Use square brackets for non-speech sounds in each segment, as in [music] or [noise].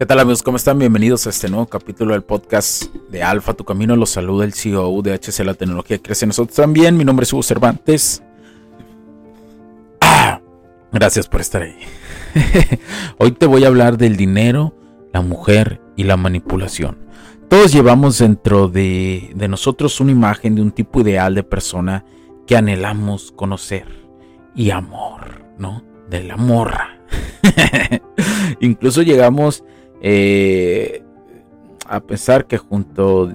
¿Qué tal amigos? ¿Cómo están? Bienvenidos a este nuevo capítulo del podcast de Alfa, tu camino. Los saluda el CEO de HC La Tecnología Crece Nosotros también. Mi nombre es Hugo Cervantes. Ah, gracias por estar ahí. [laughs] Hoy te voy a hablar del dinero, la mujer y la manipulación. Todos llevamos dentro de, de nosotros una imagen de un tipo ideal de persona que anhelamos conocer. Y amor, ¿no? De la morra. [laughs] Incluso llegamos eh, a pesar que junto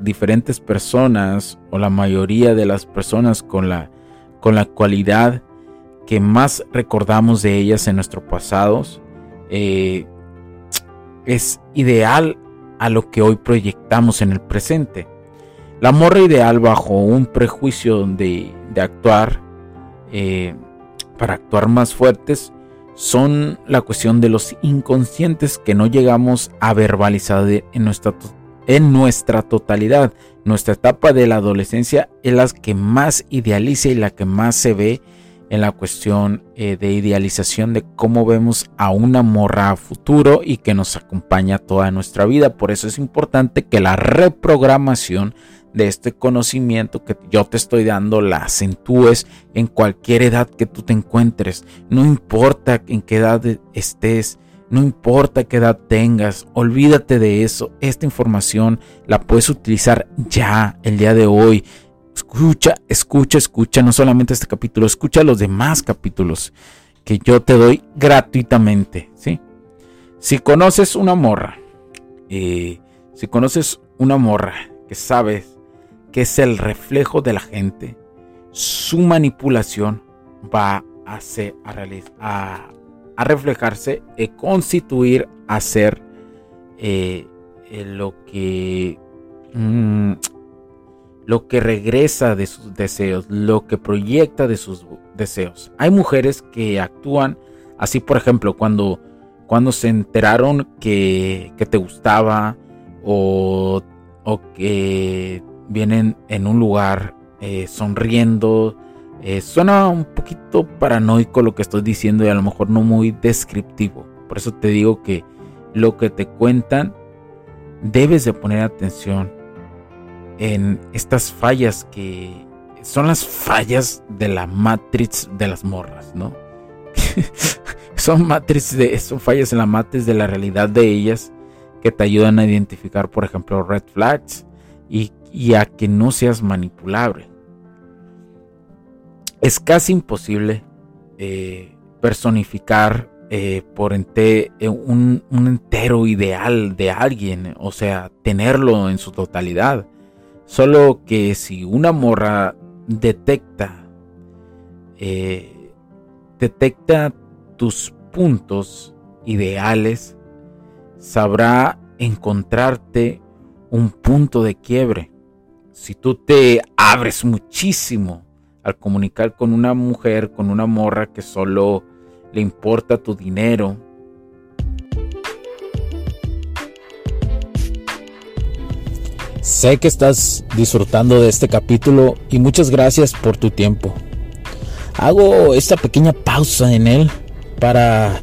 diferentes personas o la mayoría de las personas con la, con la cualidad que más recordamos de ellas en nuestro pasado eh, es ideal a lo que hoy proyectamos en el presente. La morra ideal bajo un prejuicio de, actuar eh, para actuar más fuertes son la cuestión de los inconscientes que no llegamos a verbalizar en nuestra, en nuestra totalidad. Nuestra etapa de la adolescencia es la que más idealiza y la que más se ve en la cuestión eh, de idealización de cómo vemos a una morra a futuro y que nos acompaña toda nuestra vida. Por eso es importante que la reprogramación de este conocimiento que yo te estoy dando la acentúes en cualquier edad que tú te encuentres. No importa en qué edad estés, no importa qué edad tengas, olvídate de eso. Esta información la puedes utilizar ya, el día de hoy. Escucha, escucha, escucha, no solamente este capítulo, escucha los demás capítulos que yo te doy gratuitamente, ¿sí? Si conoces una morra, eh, si conoces una morra que sabes que es el reflejo de la gente, su manipulación va a, ser, a, a, reflejarse y constituir a ser eh, eh, lo que mm, lo que regresa de sus deseos, lo que proyecta de sus deseos. Hay mujeres que actúan así, por ejemplo, cuando, cuando se enteraron que, que te gustaba o, o que vienen en un lugar eh, sonriendo. Eh, suena un poquito paranoico lo que estoy diciendo y a lo mejor no muy descriptivo. Por eso te digo que lo que te cuentan debes de poner atención en estas fallas que son las fallas de la matriz de las morras, ¿no? [laughs] son matriz de son fallas en la matriz de la realidad de ellas que te ayudan a identificar, por ejemplo, red flags y y a que no seas manipulable. Es casi imposible eh, personificar eh, por ente, eh, un, entero ideal de alguien, o sea, tenerlo en su totalidad. Solo que si una morra detecta, detecta tus puntos ideales, sabrá encontrarte un punto de quiebre si tú te abres muchísimo al comunicar con una mujer, con una morra que solo le importa tu dinero, Sé que estás disfrutando de este capítulo y muchas gracias por tu tiempo. Hago esta pequeña pausa en él para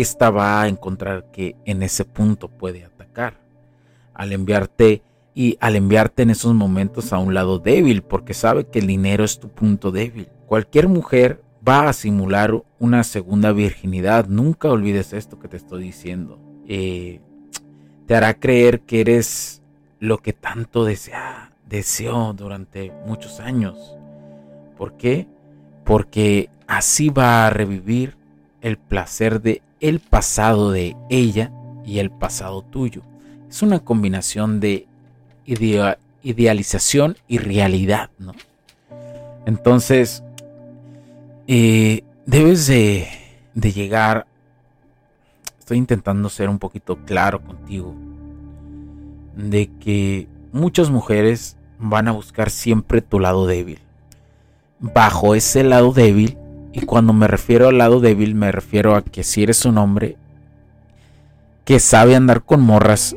Esta va a encontrar que en ese punto puede atacar. Al enviarte y al enviarte en esos momentos a un lado débil, porque sabe que el dinero es tu punto débil. Cualquier mujer va a simular una segunda virginidad. Nunca olvides esto que te estoy diciendo. Eh, te hará creer que eres lo que tanto desea, deseó durante muchos años. ¿Por qué? Porque así va a revivir el placer de el pasado de ella y el pasado tuyo. Es una combinación de idealización y realidad, ¿no? Entonces, eh, debes de, de llegar, estoy intentando ser un poquito claro contigo, de que muchas mujeres van a buscar siempre tu lado débil. Bajo ese lado débil y cuando me refiero al lado débil, me refiero a que si eres un hombre que sabe andar con morras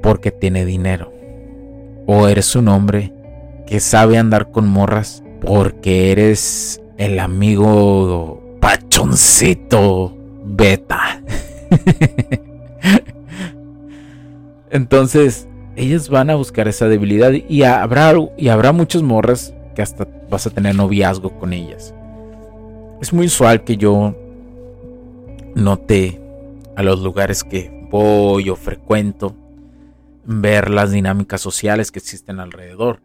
porque tiene dinero. O eres un hombre que sabe andar con morras porque eres el amigo pachoncito beta. [laughs] Entonces, ellas van a buscar esa debilidad y habrá, y habrá muchas morras que hasta vas a tener noviazgo con ellas. Es muy usual que yo note a los lugares que voy o frecuento ver las dinámicas sociales que existen alrededor.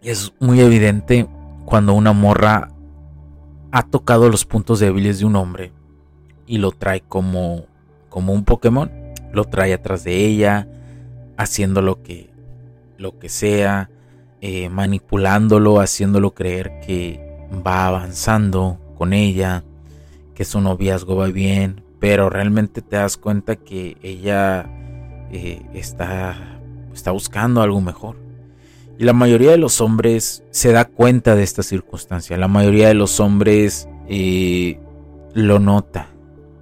Y es muy evidente cuando una morra ha tocado los puntos débiles de un hombre y lo trae como, como un Pokémon, lo trae atrás de ella, haciendo lo que, lo que sea, eh, manipulándolo, haciéndolo creer que va avanzando con ella, que su noviazgo va bien, pero realmente te das cuenta que ella eh, está, está buscando algo mejor. Y la mayoría de los hombres se da cuenta de esta circunstancia. La mayoría de los hombres eh, lo nota.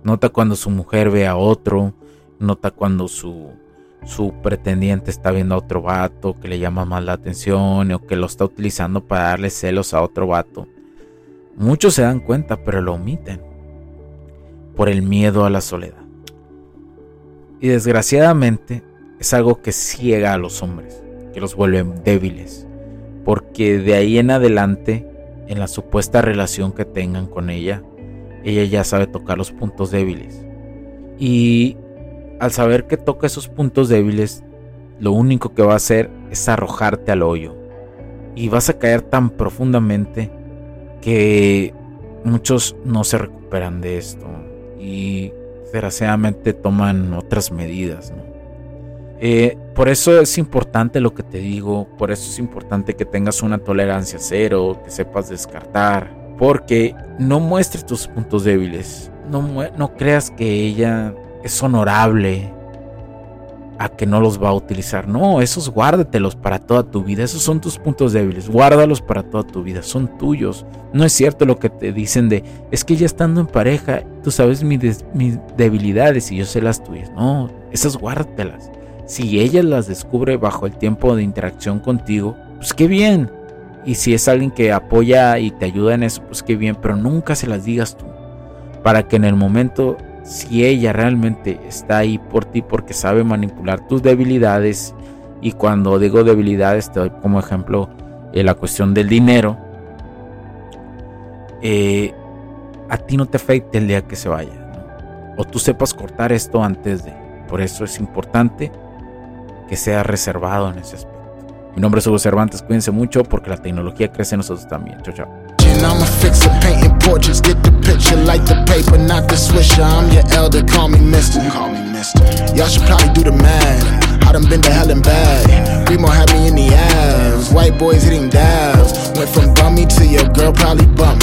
Nota cuando su mujer ve a otro. Nota cuando su, su pretendiente está viendo a otro vato que le llama más la atención o que lo está utilizando para darle celos a otro vato. Muchos se dan cuenta, pero lo omiten por el miedo a la soledad. Y desgraciadamente es algo que ciega a los hombres, que los vuelve débiles, porque de ahí en adelante, en la supuesta relación que tengan con ella, ella ya sabe tocar los puntos débiles. Y al saber que toca esos puntos débiles, lo único que va a hacer es arrojarte al hoyo. Y vas a caer tan profundamente que muchos no se recuperan de esto y desgraciadamente toman otras medidas. Eh, por eso es importante lo que te digo, por eso es importante que tengas una tolerancia cero, que sepas descartar, porque no muestres tus puntos débiles, no, no creas que ella es honorable, a que no los va a utilizar. No, esos guárdatelos para toda tu vida. Esos son tus puntos débiles. Guárdalos para toda tu vida. Son tuyos. No es cierto lo que te dicen de, es que ya estando en pareja, tú sabes mis, debilidades y yo sé las tuyas. No, esas guárdatelas. Si ella las descubre bajo el tiempo de interacción contigo, pues qué bien. Y si es alguien que apoya y te ayuda en eso, pues qué bien. Pero nunca se las digas tú. Para que en el momento si ella realmente está ahí por ti porque sabe manipular tus debilidades y cuando digo debilidades te doy como ejemplo eh, la cuestión del dinero eh, a ti no te afecte el día que se vaya o tú sepas cortar esto antes de Por eso es importante que sea reservado en ese aspecto. Mi nombre es Hugo Cervantes, cuídense mucho porque la tecnología crece en nosotros también. Chao, chao. I'ma fix it, painting portraits, get the picture like the paper, not the swisher. I'm your elder, call me mister. Call me mister. Y'all should probably do the math. I done been to hell and back. Remo had me in the ass. White boys hitting dabs. Went from bummy to your girl probably bump